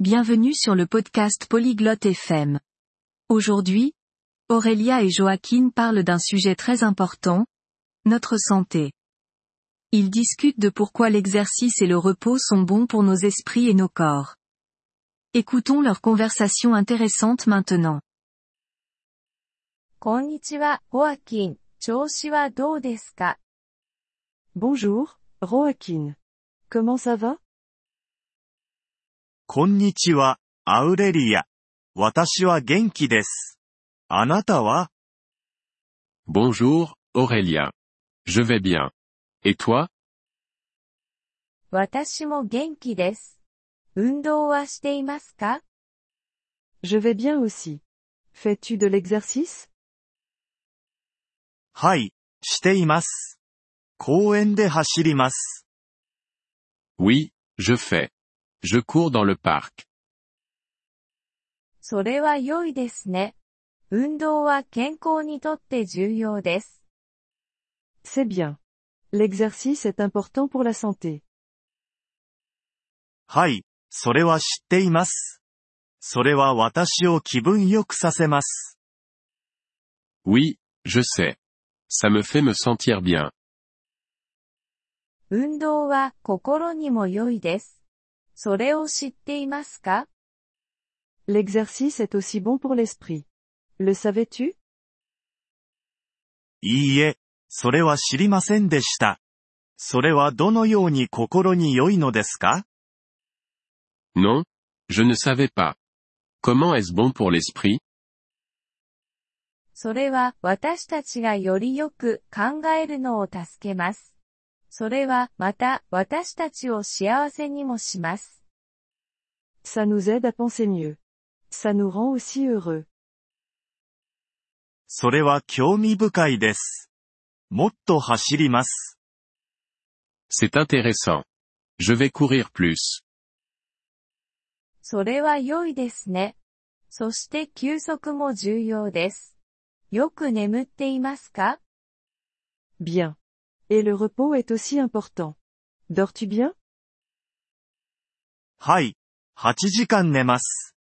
Bienvenue sur le podcast Polyglotte FM. Aujourd'hui, Aurélia et Joaquin parlent d'un sujet très important, notre santé. Ils discutent de pourquoi l'exercice et le repos sont bons pour nos esprits et nos corps. Écoutons leur conversation intéressante maintenant. Bonjour, Joaquin. Comment ça va? こんにちは、アウレリア。私は元気です。あなたは Bonjour, Aurélia. Je vais bien. Et toi 私も元気です。運動はしていますか Je vais bien aussi. Fais-tu de l'exercice はい、しています。公園で走ります。Oui, je fais. Je cours dans le parc. それは良いですね。運動は健康にとって重要です。C'est bien. L'exercice est important pour la santé. はい、それは知っています。それは私を気分良くさせます。Oui, je sais. Ça me fait me sentir bien. 運動は心にも良いです。それを知っていますか L'exercice est aussi bon pour l'esprit. Le savais-tu いいえ、それは知りませんでした。それはどのように心に良いのですか Non, je ne savais pas. Comment est-ce bon pour l'esprit それは私たちがよりよく考えるのを助けます。それはまた私たちを幸せにもします。Ça nous aide à penser mieux. Ça nous rend aussi heureux. それは興味深いです。もっと走ります。C'est intéressant. Je vais courir plus. それは良いですね。そして休息も重要です。よく眠っていますか Bien. Et le repos est aussi important. Dors-tu bien はい、8時間寝ます。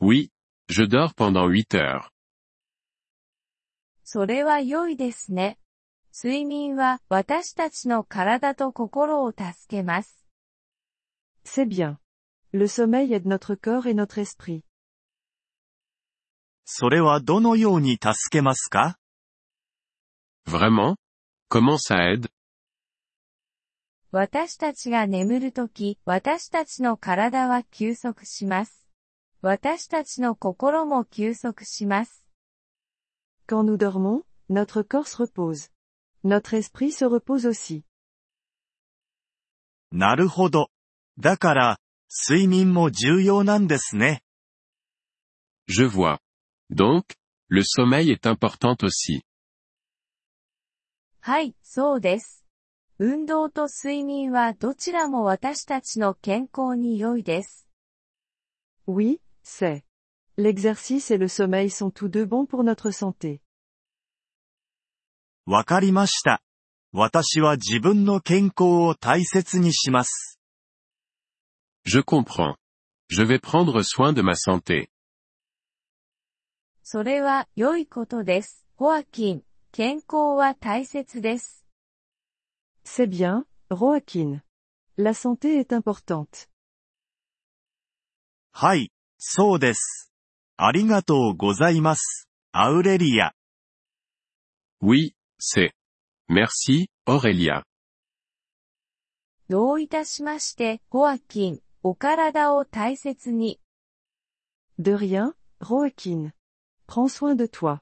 Oui, je dors pendant 8 heures. それは良いですね。睡眠は私たちの体と心を助けます。 C'est bien. Le sommeil aide notre corps et notre esprit. それはどのように助けますか Vraiment Comment ça aide 私たちが眠るとき、私たちの体は休息します。私たちの心も休息します。 Quand nous dormons, notre corps se repose. Notre esprit se repose aussi. なるほど。だから、睡眠も重要なんですね。 Je vois. Donc, le sommeil est important aussi. はい、そうです。運動と睡眠はどちらも私たちの健康に良いです。Oui, c'est. L'exercice et le sommeil sont tous deux bons pour notre santé. わかりました。私は自分の健康を大切にします。Je comprends. Je vais prendre soin de ma santé. それは良いことです。ホアキン、健康は大切です。C'est bien, Joaquin. La santé est importante. はい、そうです。ありがとうございます。アウレリア。Oui, c'est. Merci, Aurélia. どういたしまして、ホアキン、お体を大切に。De rien, Joaquin. Prends soin de toi.